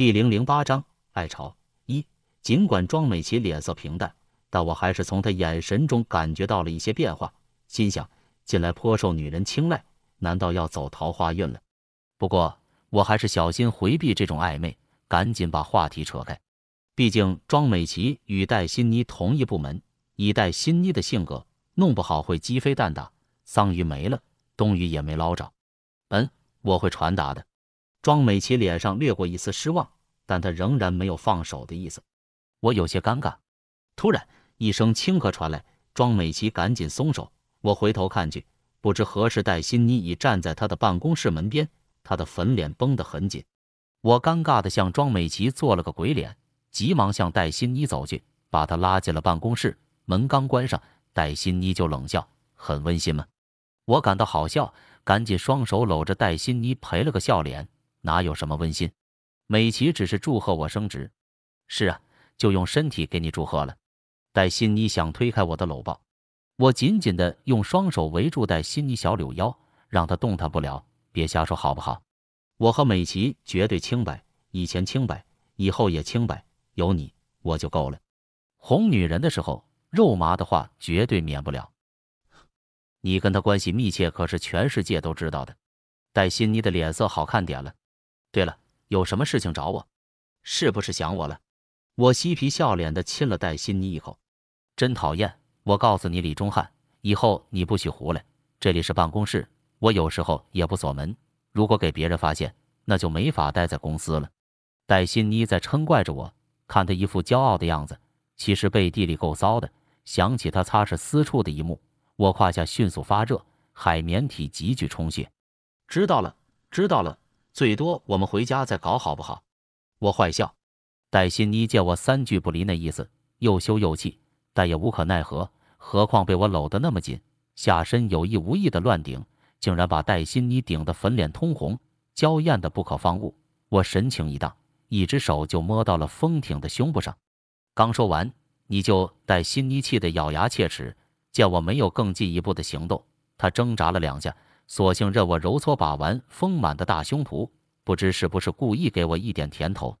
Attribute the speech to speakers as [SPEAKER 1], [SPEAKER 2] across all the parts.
[SPEAKER 1] 第零零八章爱巢一。尽管庄美琪脸色平淡，但我还是从她眼神中感觉到了一些变化，心想近来颇受女人青睐，难道要走桃花运了？不过我还是小心回避这种暧昧，赶紧把话题扯开。毕竟庄美琪与戴欣妮同一部门，以戴欣妮的性格，弄不好会鸡飞蛋打，桑榆没了，冬雨也没捞着。嗯，我会传达的。庄美琪脸上掠过一丝失望，但她仍然没有放手的意思。我有些尴尬。突然，一声轻咳传来，庄美琪赶紧松手。我回头看去，不知何时戴欣妮已站在她的办公室门边，她的粉脸绷得很紧。我尴尬地向庄美琪做了个鬼脸，急忙向戴欣妮走去，把她拉进了办公室。门刚关上，戴欣妮就冷笑：“很温馨吗？”我感到好笑，赶紧双手搂着戴欣妮赔了个笑脸。哪有什么温馨？美琪只是祝贺我升职。是啊，就用身体给你祝贺了。戴欣妮想推开我的搂抱，我紧紧的用双手围住戴欣妮小柳腰，让她动弹不了。别瞎说好不好？我和美琪绝对清白，以前清白，以后也清白。有你我就够了。哄女人的时候，肉麻的话绝对免不了。你跟他关系密切，可是全世界都知道的。戴欣妮的脸色好看点了。对了，有什么事情找我？是不是想我了？我嬉皮笑脸的亲了戴欣妮一口。真讨厌！我告诉你，李忠汉，以后你不许胡来。这里是办公室，我有时候也不锁门。如果给别人发现，那就没法待在公司了。戴欣妮在嗔怪着我，看他一副骄傲的样子，其实背地里够骚的。想起他擦拭私处的一幕，我胯下迅速发热，海绵体急剧充血。知道了，知道了。最多我们回家再搞好不好？我坏笑。戴欣妮见我三句不离那意思，又羞又气，但也无可奈何。何况被我搂得那么紧，下身有意无意的乱顶，竟然把戴欣妮顶得粉脸通红，娇艳的不可方物。我神情一荡，一只手就摸到了丰挺的胸部上。刚说完，你就戴欣妮气得咬牙切齿。见我没有更进一步的行动，她挣扎了两下。索性任我揉搓把玩丰满的大胸脯，不知是不是故意给我一点甜头，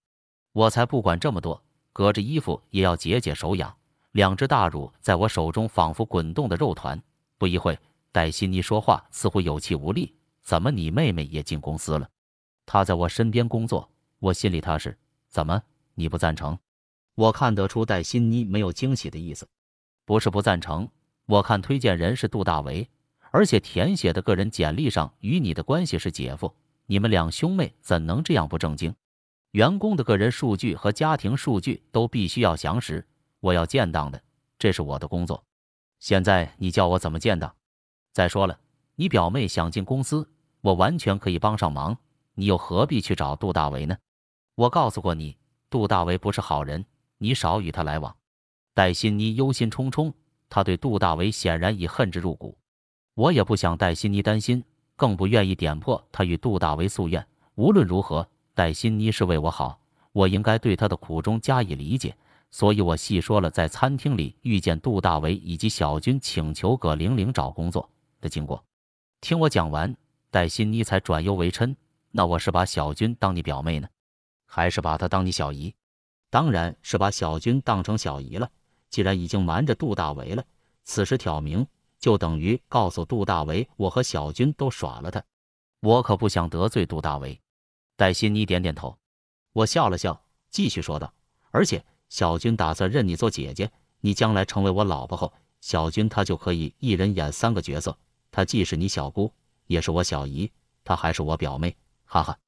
[SPEAKER 1] 我才不管这么多，隔着衣服也要解解手痒。两只大乳在我手中仿佛滚动的肉团。不一会，戴欣妮说话似乎有气无力：“怎么你妹妹也进公司了？她在我身边工作，我心里踏实。怎么你不赞成？”我看得出戴欣妮没有惊喜的意思，不是不赞成，我看推荐人是杜大为。而且填写的个人简历上与你的关系是姐夫，你们两兄妹怎能这样不正经？员工的个人数据和家庭数据都必须要详实，我要建档的，这是我的工作。现在你叫我怎么建档？再说了，你表妹想进公司，我完全可以帮上忙，你又何必去找杜大为呢？我告诉过你，杜大为不是好人，你少与他来往。戴欣妮忧心忡忡，他对杜大为显然已恨之入骨。我也不想戴欣妮担心，更不愿意点破她与杜大为夙愿。无论如何，戴欣妮是为我好，我应该对她的苦衷加以理解。所以我细说了在餐厅里遇见杜大为以及小军请求葛玲玲找工作的经过。听我讲完，戴欣妮才转忧为嗔：“那我是把小军当你表妹呢，还是把她当你小姨？当然是把小军当成小姨了。既然已经瞒着杜大为了，此时挑明。”就等于告诉杜大为，我和小军都耍了他，我可不想得罪杜大为。戴欣妮点点头，我笑了笑，继续说道：“而且小军打算认你做姐姐，你将来成为我老婆后，小军他就可以一人演三个角色，他既是你小姑，也是我小姨，他还是我表妹。”哈哈，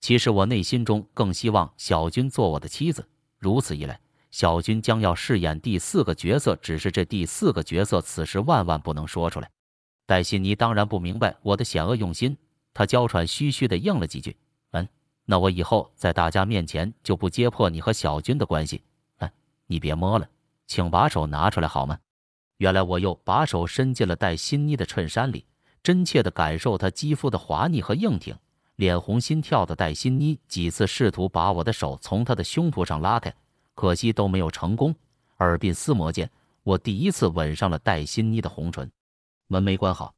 [SPEAKER 1] 其实我内心中更希望小军做我的妻子，如此一来。小军将要饰演第四个角色，只是这第四个角色此时万万不能说出来。戴欣妮当然不明白我的险恶用心，她娇喘吁吁地应了几句：“嗯，那我以后在大家面前就不揭破你和小军的关系。嗯，你别摸了，请把手拿出来好吗？”原来我又把手伸进了戴欣妮的衬衫里，真切地感受她肌肤的滑腻和硬挺。脸红心跳的戴欣妮几次试图把我的手从她的胸脯上拉开。可惜都没有成功。耳鬓厮磨间，我第一次吻上了戴欣妮的红唇。门没关好，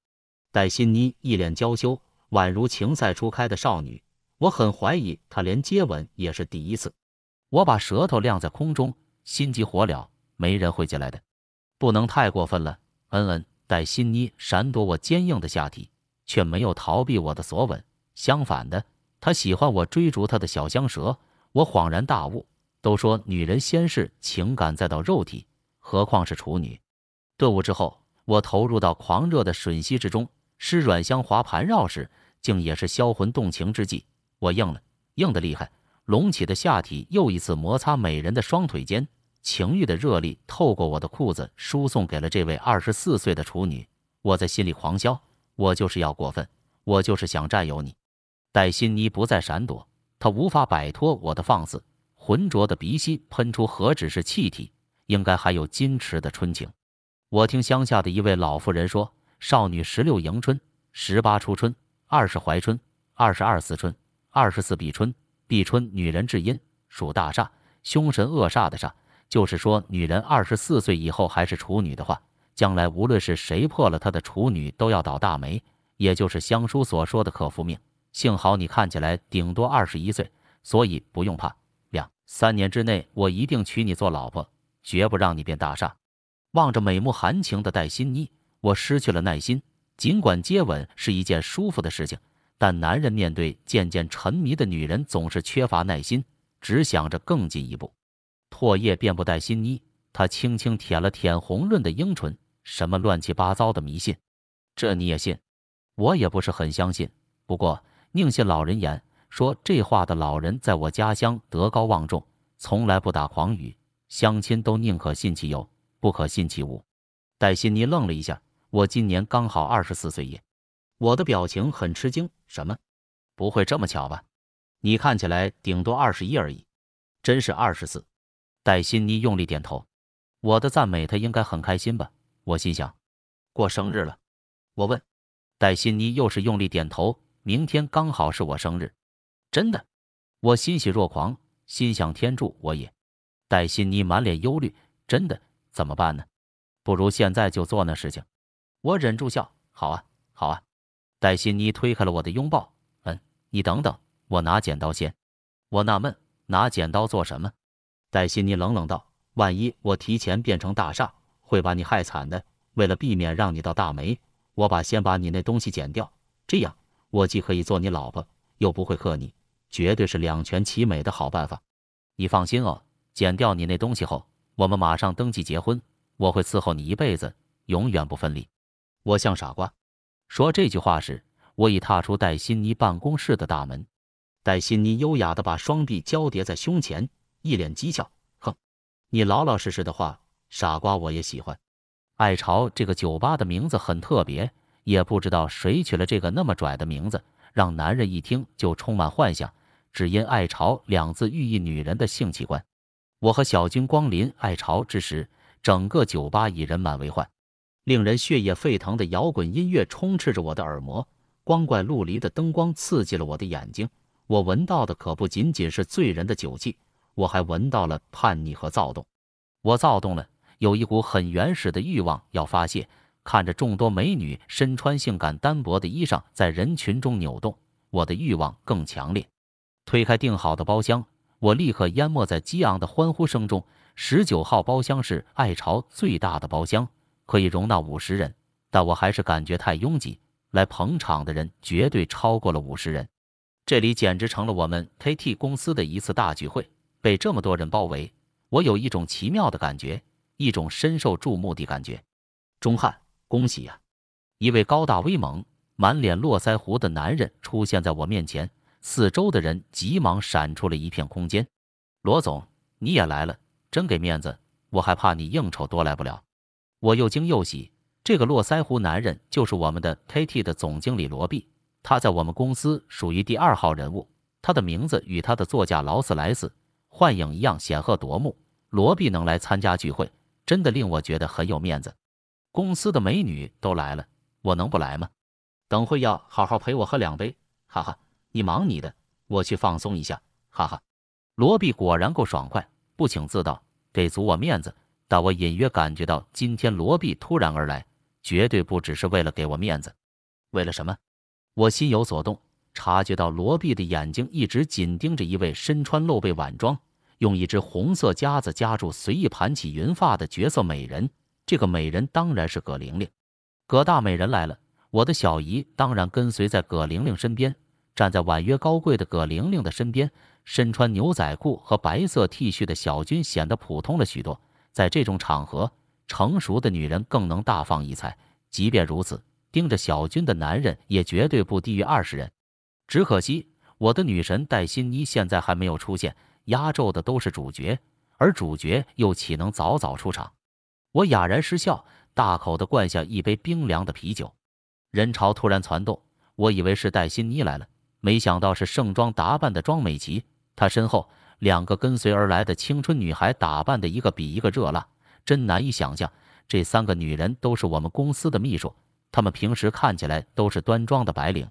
[SPEAKER 1] 戴欣妮一脸娇羞，宛如情赛初开的少女。我很怀疑他连接吻也是第一次。我把舌头晾在空中，心急火燎，没人会进来的，不能太过分了。嗯嗯，戴新妮闪躲我坚硬的下体，却没有逃避我的索吻，相反的，她喜欢我追逐她的小香舌。我恍然大悟，都说女人先是情感，再到肉体，何况是处女？顿悟之后，我投入到狂热的吮吸之中，湿软香滑盘绕时，竟也是销魂动情之际。我硬了，硬得厉害，隆起的下体又一次摩擦美人的双腿间，情欲的热力透过我的裤子输送给了这位二十四岁的处女。我在心里狂笑，我就是要过分，我就是想占有你。戴欣妮不再闪躲，她无法摆脱我的放肆，浑浊的鼻息喷出何止是气体，应该还有矜持的春情。我听乡下的一位老妇人说：“少女十六迎春，十八初春，二十怀春，二十二思春。”二十四避春，避春女人至阴，属大煞，凶神恶煞的煞。就是说，女人二十四岁以后还是处女的话，将来无论是谁破了她的处女，都要倒大霉，也就是香书所说的克夫命。幸好你看起来顶多二十一岁，所以不用怕。三年之内，我一定娶你做老婆，绝不让你变大煞。望着美目含情的戴欣妮，我失去了耐心。尽管接吻是一件舒服的事情。但男人面对渐渐沉迷的女人，总是缺乏耐心，只想着更进一步。唾液遍布戴心妮，他轻轻舔了舔红润的樱唇。什么乱七八糟的迷信，这你也信？我也不是很相信。不过宁信老人言，说这话的老人在我家乡德高望重，从来不打诳语，乡亲都宁可信其有，不可信其无。戴心妮愣了一下，我今年刚好二十四岁耶。我的表情很吃惊，什么？不会这么巧吧？你看起来顶多二十一而已，真是二十四。戴欣妮用力点头。我的赞美她应该很开心吧？我心想，过生日了。我问，戴欣妮又是用力点头。明天刚好是我生日，真的。我欣喜若狂，心想天助我也。戴欣妮满脸忧虑，真的？怎么办呢？不如现在就做那事情。我忍住笑，好啊，好啊。戴欣妮推开了我的拥抱。嗯，你等等，我拿剪刀先。我纳闷，拿剪刀做什么？戴欣妮冷冷道：“万一我提前变成大厦，会把你害惨的。为了避免让你倒大霉，我把先把你那东西剪掉，这样我既可以做你老婆，又不会克你，绝对是两全其美的好办法。你放心哦，剪掉你那东西后，我们马上登记结婚，我会伺候你一辈子，永远不分离。我像傻瓜。”说这句话时，我已踏出戴欣妮办公室的大门。戴欣妮优雅地把双臂交叠在胸前，一脸讥笑：“哼，你老老实实的话，傻瓜我也喜欢。”爱巢这个酒吧的名字很特别，也不知道谁取了这个那么拽的名字，让男人一听就充满幻想。只因“爱巢”两字寓意女人的性器官。我和小军光临爱巢之时，整个酒吧已人满为患。令人血液沸腾的摇滚音乐充斥着我的耳膜，光怪陆离的灯光刺激了我的眼睛。我闻到的可不仅仅是醉人的酒气，我还闻到了叛逆和躁动。我躁动了，有一股很原始的欲望要发泄。看着众多美女身穿性感单薄的衣裳在人群中扭动，我的欲望更强烈。推开订好的包厢，我立刻淹没在激昂的欢呼声中。十九号包厢是爱巢最大的包厢。可以容纳五十人，但我还是感觉太拥挤。来捧场的人绝对超过了五十人，这里简直成了我们 KT 公司的一次大聚会。被这么多人包围，我有一种奇妙的感觉，一种深受注目的感觉。钟汉，恭喜呀！一位高大威猛、满脸络腮胡的男人出现在我面前，四周的人急忙闪出了一片空间。罗总，你也来了，真给面子，我还怕你应酬多来不了。我又惊又喜，这个络腮胡男人就是我们的 KT 的总经理罗毕，他在我们公司属于第二号人物，他的名字与他的座驾劳斯莱斯幻影一样显赫夺目。罗毕能来参加聚会，真的令我觉得很有面子。公司的美女都来了，我能不来吗？等会要好好陪我喝两杯，哈哈！你忙你的，我去放松一下，哈哈！罗毕果然够爽快，不请自到，给足我面子。但我隐约感觉到，今天罗毕突然而来，绝对不只是为了给我面子。为了什么？我心有所动。察觉到罗碧的眼睛一直紧盯着一位身穿露背晚装、用一只红色夹子夹住、随意盘起云发的绝色美人。这个美人当然是葛玲玲。葛大美人来了，我的小姨当然跟随在葛玲玲身边。站在婉约高贵的葛玲玲的身边，身穿牛仔裤和白色 T 恤的小军显得普通了许多。在这种场合，成熟的女人更能大放异彩。即便如此，盯着小军的男人也绝对不低于二十人。只可惜，我的女神戴欣妮现在还没有出现。压轴的都是主角，而主角又岂能早早出场？我哑然失笑，大口的灌下一杯冰凉的啤酒。人潮突然攒动，我以为是戴欣妮来了。没想到是盛装打扮的庄美琪，她身后两个跟随而来的青春女孩打扮的一个比一个热辣，真难以想象，这三个女人都是我们公司的秘书，她们平时看起来都是端庄的白领。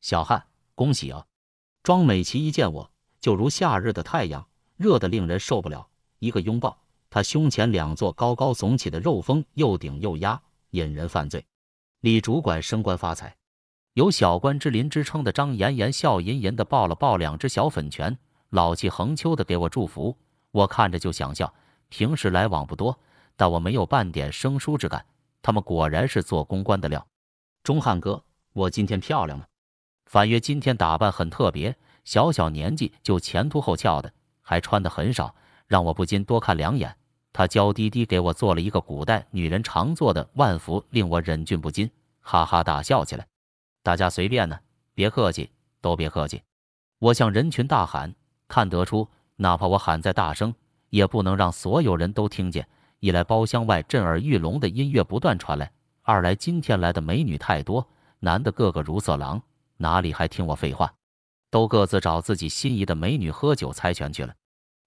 [SPEAKER 1] 小汉，恭喜啊！庄美琪一见我就如夏日的太阳，热得令人受不了，一个拥抱，他胸前两座高高耸起的肉峰又顶又压，引人犯罪。李主管升官发财。有小官之林之称的张妍妍笑吟吟地抱了抱两只小粉拳，老气横秋地给我祝福。我看着就想笑。平时来往不多，但我没有半点生疏之感。他们果然是做公关的料。钟汉哥，我今天漂亮吗？反约今天打扮很特别，小小年纪就前凸后翘的，还穿的很少，让我不禁多看两眼。他娇滴滴给我做了一个古代女人常做的万福，令我忍俊不禁，哈哈大笑起来。大家随便呢，别客气，都别客气。我向人群大喊，看得出，哪怕我喊再大声，也不能让所有人都听见。一来包厢外震耳欲聋的音乐不断传来，二来今天来的美女太多，男的个个如色狼，哪里还听我废话，都各自找自己心仪的美女喝酒猜拳去了。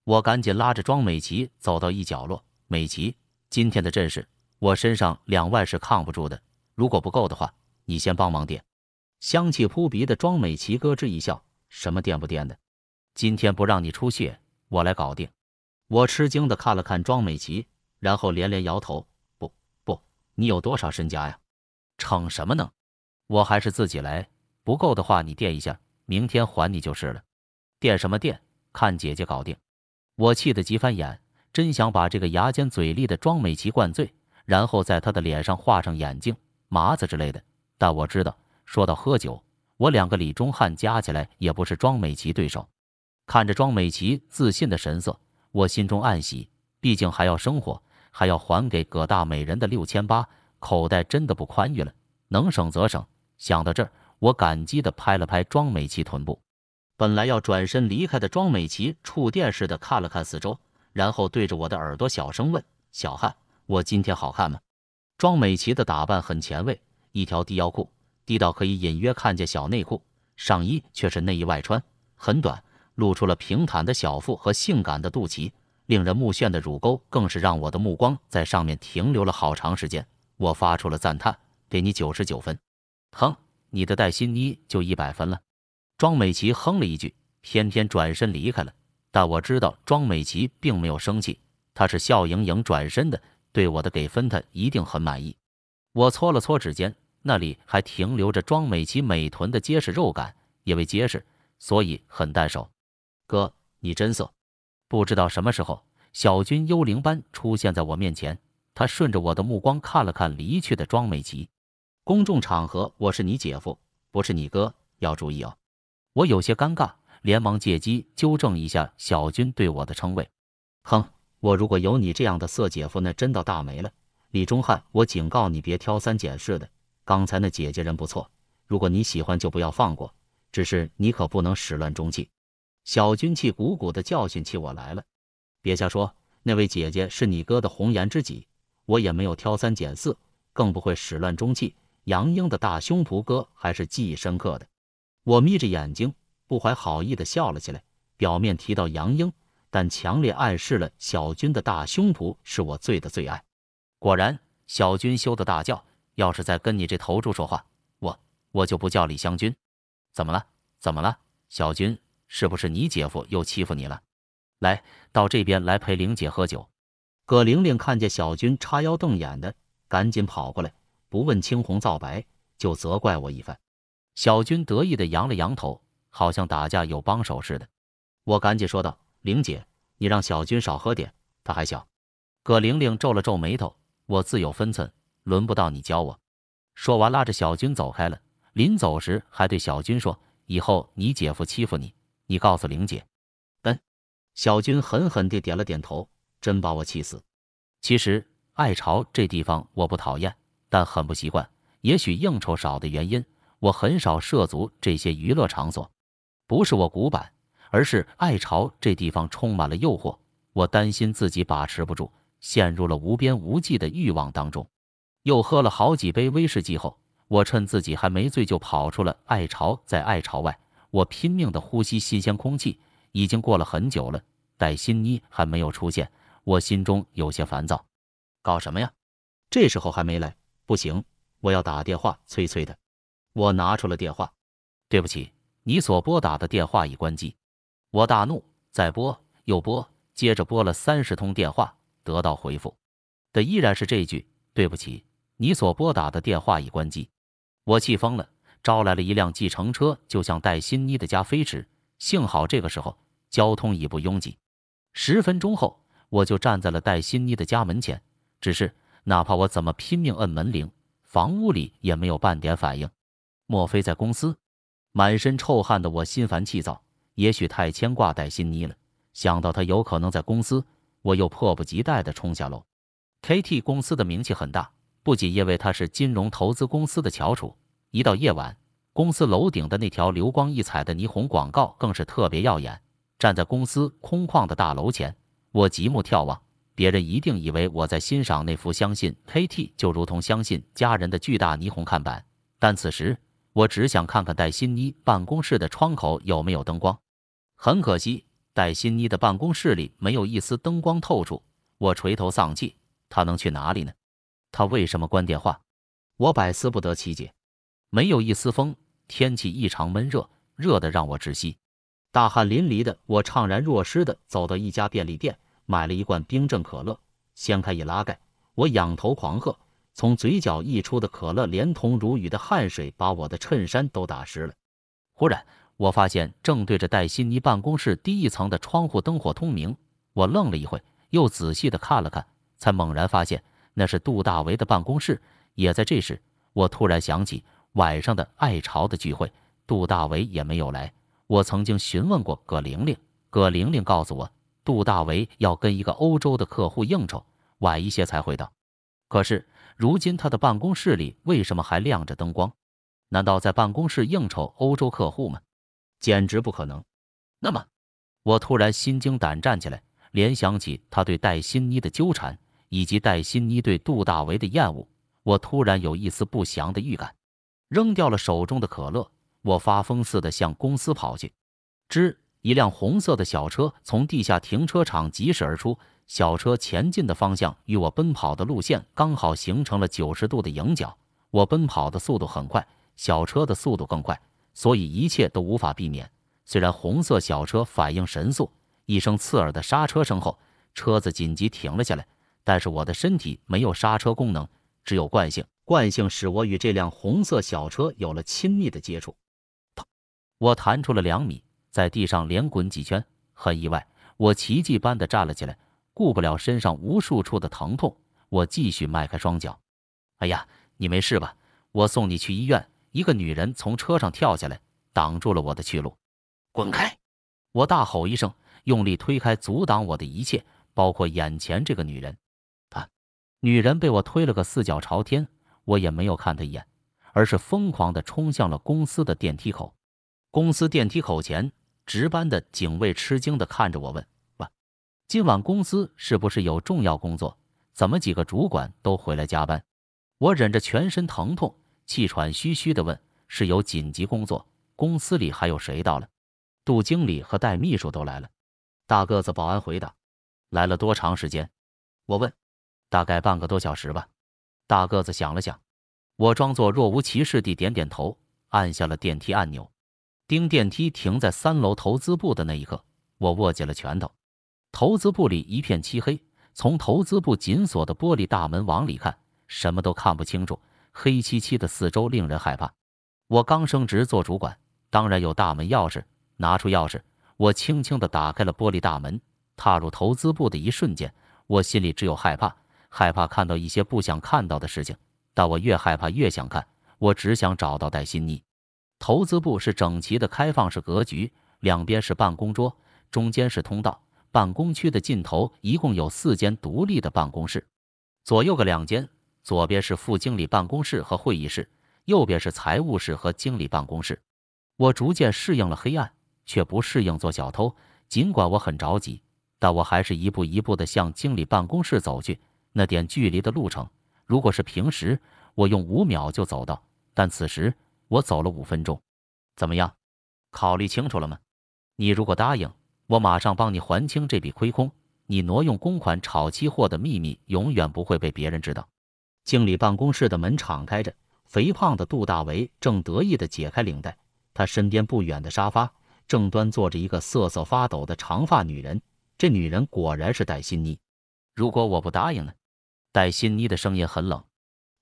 [SPEAKER 1] 我赶紧拉着庄美琪走到一角落，美琪，今天的阵势，我身上两万是抗不住的，如果不够的话，你先帮忙垫。香气扑鼻的庄美琪咯吱一笑：“什么垫不垫的？今天不让你出血，我来搞定。”我吃惊的看了看庄美琪，然后连连摇头：“不不，你有多少身家呀？逞什么能？我还是自己来。不够的话，你垫一下，明天还你就是了。垫什么垫？看姐姐搞定！”我气得急翻眼，真想把这个牙尖嘴利的庄美琪灌醉，然后在她的脸上画上眼睛、麻子之类的。但我知道。说到喝酒，我两个李忠汉加起来也不是庄美琪对手。看着庄美琪自信的神色，我心中暗喜，毕竟还要生活，还要还给葛大美人的六千八，口袋真的不宽裕了。能省则省。想到这儿，我感激地拍了拍庄美琪臀部。本来要转身离开的庄美琪触电似的看了看四周，然后对着我的耳朵小声问：“小汉，我今天好看吗？”庄美琪的打扮很前卫，一条低腰裤。低到可以隐约看见小内裤，上衣却是内衣外穿，很短，露出了平坦的小腹和性感的肚脐，令人目眩的乳沟更是让我的目光在上面停留了好长时间。我发出了赞叹，给你九十九分。哼，你的戴欣妮就一百分了。庄美琪哼了一句，偏偏转身离开了。但我知道庄美琪并没有生气，她是笑盈盈转身的，对我的给分她一定很满意。我搓了搓指尖。那里还停留着庄美琪美臀的结实肉感，因为结实，所以很带手。哥，你真色！不知道什么时候，小军幽灵般出现在我面前。他顺着我的目光看了看离去的庄美琪。公众场合，我是你姐夫，不是你哥，要注意哦。我有些尴尬，连忙借机纠正一下小军对我的称谓。哼，我如果有你这样的色姐夫，那真倒大没了。李忠汉，我警告你，别挑三拣四的。刚才那姐姐人不错，如果你喜欢就不要放过，只是你可不能始乱终弃。小军气鼓鼓的教训起我来了，别瞎说，那位姐姐是你哥的红颜知己，我也没有挑三拣四，更不会始乱终弃。杨英的大胸脯哥还是记忆深刻的。我眯着眼睛，不怀好意的笑了起来，表面提到杨英，但强烈暗示了小军的大胸脯是我最的最爱。果然，小军羞得大叫。要是再跟你这头猪说话，我我就不叫李香君。怎么了？怎么了？小军，是不是你姐夫又欺负你了？来到这边来陪玲姐喝酒。葛玲玲看见小军叉腰瞪眼的，赶紧跑过来，不问青红皂白，就责怪我一番。小军得意的扬了扬头，好像打架有帮手似的。我赶紧说道：“玲姐，你让小军少喝点，他还小。”葛玲玲皱了皱眉头：“我自有分寸，轮不到你教我。”说完，拉着小军走开了。临走时，还对小军说：“以后你姐夫欺负你，你告诉玲姐。”嗯，小军狠狠地点了点头，真把我气死。其实爱巢这地方我不讨厌，但很不习惯。也许应酬少的原因，我很少涉足这些娱乐场所。不是我古板。而是爱巢这地方充满了诱惑，我担心自己把持不住，陷入了无边无际的欲望当中。又喝了好几杯威士忌后，我趁自己还没醉就跑出了爱巢。在爱巢外，我拼命的呼吸新鲜空气。已经过了很久了，戴新妮还没有出现，我心中有些烦躁。搞什么呀？这时候还没来？不行，我要打电话催催的。我拿出了电话。对不起，你所拨打的电话已关机。我大怒，再拨又拨，接着拨了三十通电话，得到回复的依然是这句：“对不起，你所拨打的电话已关机。”我气疯了，招来了一辆计程车，就向戴欣妮的家飞驰。幸好这个时候交通已不拥挤。十分钟后，我就站在了戴欣妮的家门前。只是哪怕我怎么拼命摁门铃，房屋里也没有半点反应。莫非在公司？满身臭汗的我心烦气躁。也许太牵挂戴欣妮了，想到她有可能在公司，我又迫不及待地冲下楼。KT 公司的名气很大，不仅因为它是金融投资公司的翘楚，一到夜晚，公司楼顶的那条流光溢彩的霓虹广告更是特别耀眼。站在公司空旷的大楼前，我极目眺望，别人一定以为我在欣赏那幅相信 KT 就如同相信家人的巨大霓虹看板，但此时我只想看看戴欣妮办公室的窗口有没有灯光。很可惜，戴欣妮的办公室里没有一丝灯光透出。我垂头丧气，她能去哪里呢？她为什么关电话？我百思不得其解。没有一丝风，天气异常闷热，热得让我窒息。大汗淋漓的我，怅然若失的走到一家便利店，买了一罐冰镇可乐。掀开一拉盖，我仰头狂喝，从嘴角溢出的可乐连同如雨的汗水，把我的衬衫都打湿了。忽然。我发现正对着戴欣妮办公室第一层的窗户灯火通明，我愣了一会，又仔细的看了看，才猛然发现那是杜大为的办公室。也在这时，我突然想起晚上的爱巢的聚会，杜大为也没有来。我曾经询问过葛玲玲，葛玲玲告诉我，杜大为要跟一个欧洲的客户应酬，晚一些才会到。可是如今他的办公室里为什么还亮着灯光？难道在办公室应酬欧洲客户吗？简直不可能！那么，我突然心惊胆战起来，联想起他对戴欣妮的纠缠，以及戴欣妮对杜大为的厌恶，我突然有一丝不祥的预感。扔掉了手中的可乐，我发疯似的向公司跑去。吱！一辆红色的小车从地下停车场疾驶而出，小车前进的方向与我奔跑的路线刚好形成了九十度的迎角。我奔跑的速度很快，小车的速度更快。所以一切都无法避免。虽然红色小车反应神速，一声刺耳的刹车声后，车子紧急停了下来。但是我的身体没有刹车功能，只有惯性。惯性使我与这辆红色小车有了亲密的接触。我弹出了两米，在地上连滚几圈。很意外，我奇迹般的站了起来，顾不了身上无数处的疼痛，我继续迈开双脚。哎呀，你没事吧？我送你去医院。一个女人从车上跳下来，挡住了我的去路。滚开！我大吼一声，用力推开阻挡我的一切，包括眼前这个女人。她，女人被我推了个四脚朝天，我也没有看她一眼，而是疯狂地冲向了公司的电梯口。公司电梯口前，值班的警卫吃惊地看着我，问：“，今晚公司是不是有重要工作？怎么几个主管都回来加班？”我忍着全身疼痛。气喘吁吁地问：“是有紧急工作？公司里还有谁到了？”杜经理和戴秘书都来了。大个子保安回答：“来了多长时间？”我问：“大概半个多小时吧。”大个子想了想，我装作若无其事地点点头，按下了电梯按钮。叮，电梯停在三楼投资部的那一刻，我握紧了拳头。投资部里一片漆黑，从投资部紧锁的玻璃大门往里看，什么都看不清楚。黑漆漆的四周令人害怕。我刚升职做主管，当然有大门钥匙。拿出钥匙，我轻轻地打开了玻璃大门。踏入投资部的一瞬间，我心里只有害怕，害怕看到一些不想看到的事情。但我越害怕越想看，我只想找到戴欣妮。投资部是整齐的开放式格局，两边是办公桌，中间是通道。办公区的尽头一共有四间独立的办公室，左右各两间。左边是副经理办公室和会议室，右边是财务室和经理办公室。我逐渐适应了黑暗，却不适应做小偷。尽管我很着急，但我还是一步一步地向经理办公室走去。那点距离的路程，如果是平时，我用五秒就走到，但此时我走了五分钟。怎么样？考虑清楚了吗？你如果答应，我马上帮你还清这笔亏空。你挪用公款炒期货的秘密永远不会被别人知道。经理办公室的门敞开着，肥胖的杜大为正得意地解开领带。他身边不远的沙发正端坐着一个瑟瑟发抖的长发女人。这女人果然是戴欣妮。如果我不答应呢？戴欣妮的声音很冷。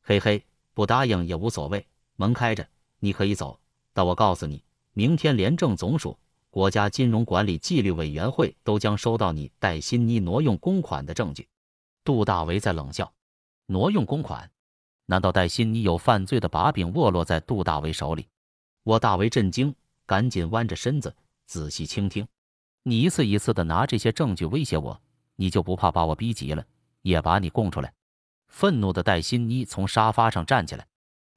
[SPEAKER 1] 嘿嘿，不答应也无所谓。门开着，你可以走。但我告诉你，明天廉政总署、国家金融管理纪律委员会都将收到你戴欣妮挪用公款的证据。杜大为在冷笑。挪用公款？难道戴欣妮有犯罪的把柄握落在杜大为手里？我大为震惊，赶紧弯着身子仔细倾听。你一次一次的拿这些证据威胁我，你就不怕把我逼急了，也把你供出来？愤怒的戴欣妮从沙发上站起来。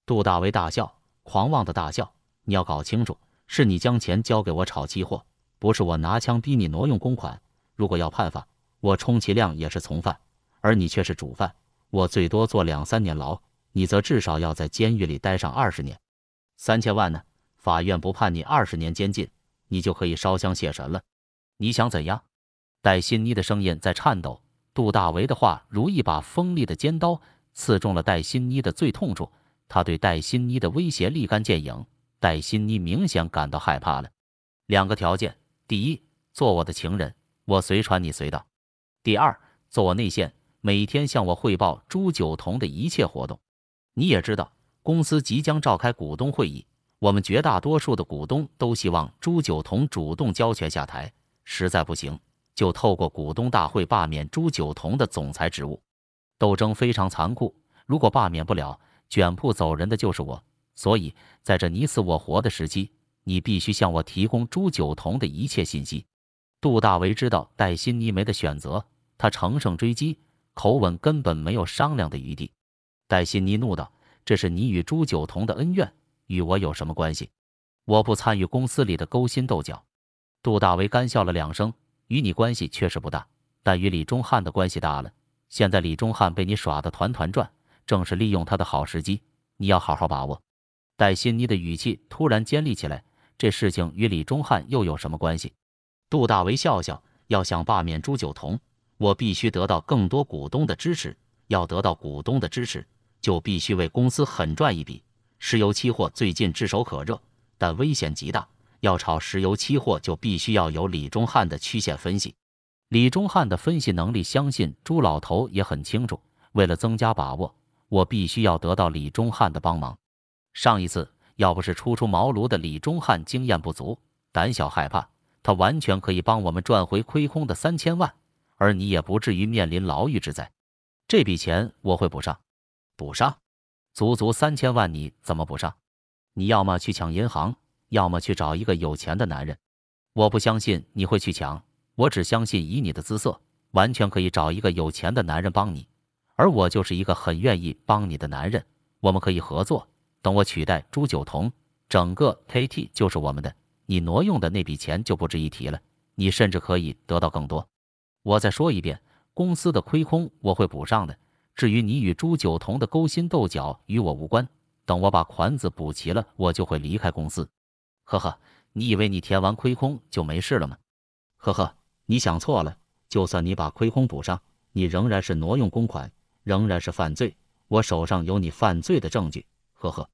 [SPEAKER 1] 杜大为大笑，狂妄的大笑。你要搞清楚，是你将钱交给我炒期货，不是我拿枪逼你挪用公款。如果要判罚，我充其量也是从犯，而你却是主犯。我最多坐两三年牢，你则至少要在监狱里待上二十年。三千万呢？法院不判你二十年监禁，你就可以烧香谢神了。你想怎样？戴欣妮的声音在颤抖。杜大为的话如一把锋利的尖刀，刺中了戴欣妮的最痛处。他对戴欣妮的威胁立竿见影。戴欣妮明显感到害怕了。两个条件：第一，做我的情人，我随传你随到；第二，做我内线。每天向我汇报朱九同的一切活动。你也知道，公司即将召开股东会议，我们绝大多数的股东都希望朱九同主动交权下台，实在不行就透过股东大会罢免朱九同的总裁职务。斗争非常残酷，如果罢免不了，卷铺走人的就是我。所以，在这你死我活的时期，你必须向我提供朱九同的一切信息。杜大为知道戴新妮没得选择，他乘胜追击。口吻根本没有商量的余地，戴欣妮怒道：“这是你与朱九同的恩怨，与我有什么关系？我不参与公司里的勾心斗角。”杜大为干笑了两声：“与你关系确实不大，但与李忠汉的关系大了。现在李忠汉被你耍得团团转，正是利用他的好时机，你要好好把握。”戴欣妮的语气突然尖利起来：“这事情与李忠汉又有什么关系？”杜大为笑笑：“要想罢免朱九同。”我必须得到更多股东的支持，要得到股东的支持，就必须为公司狠赚一笔。石油期货最近炙手可热，但危险极大。要炒石油期货，就必须要有李忠汉的曲线分析。李忠汉的分析能力，相信朱老头也很清楚。为了增加把握，我必须要得到李忠汉的帮忙。上一次要不是初出茅庐的李忠汉经验不足、胆小害怕，他完全可以帮我们赚回亏空的三千万。而你也不至于面临牢狱之灾，这笔钱我会补上，补上，足足三千万，你怎么补上？你要么去抢银行，要么去找一个有钱的男人。我不相信你会去抢，我只相信以你的姿色，完全可以找一个有钱的男人帮你。而我就是一个很愿意帮你的男人，我们可以合作。等我取代朱九同，整个 KT 就是我们的，你挪用的那笔钱就不值一提了，你甚至可以得到更多。我再说一遍，公司的亏空我会补上的。至于你与朱九同的勾心斗角，与我无关。等我把款子补齐了，我就会离开公司。呵呵，你以为你填完亏空就没事了吗？呵呵，你想错了。就算你把亏空补上，你仍然是挪用公款，仍然是犯罪。我手上有你犯罪的证据。呵呵，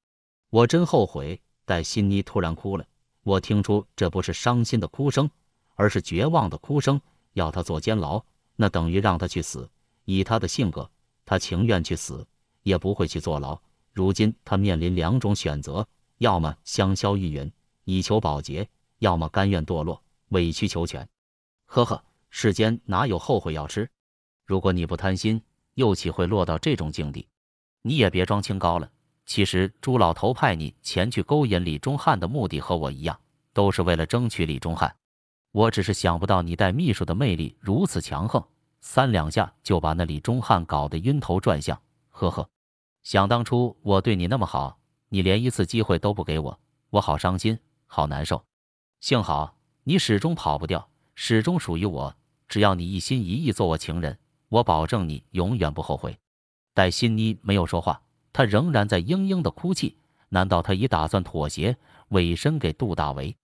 [SPEAKER 1] 我真后悔。戴欣妮突然哭了，我听出这不是伤心的哭声，而是绝望的哭声。要他坐监牢，那等于让他去死。以他的性格，他情愿去死，也不会去坐牢。如今他面临两种选择：要么香消玉殒以求保洁，要么甘愿堕落委曲求全。呵呵，世间哪有后悔药吃？如果你不贪心，又岂会落到这种境地？你也别装清高了。其实朱老头派你前去勾引李忠汉的目的和我一样，都是为了争取李忠汉。我只是想不到你带秘书的魅力如此强横，三两下就把那李忠汉搞得晕头转向。呵呵，想当初我对你那么好，你连一次机会都不给我，我好伤心，好难受。幸好你始终跑不掉，始终属于我。只要你一心一意做我情人，我保证你永远不后悔。戴欣妮没有说话。他仍然在嘤嘤的哭泣，难道他已打算妥协，委身给杜大为？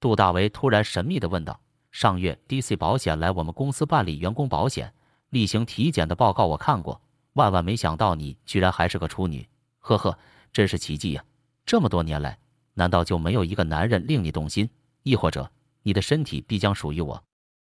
[SPEAKER 1] 杜大为突然神秘地问道：“上月 DC 保险来我们公司办理员工保险例行体检的报告我看过，万万没想到你居然还是个处女，呵呵，真是奇迹呀！这么多年来，难道就没有一个男人令你动心？亦或者你的身体必将属于我？”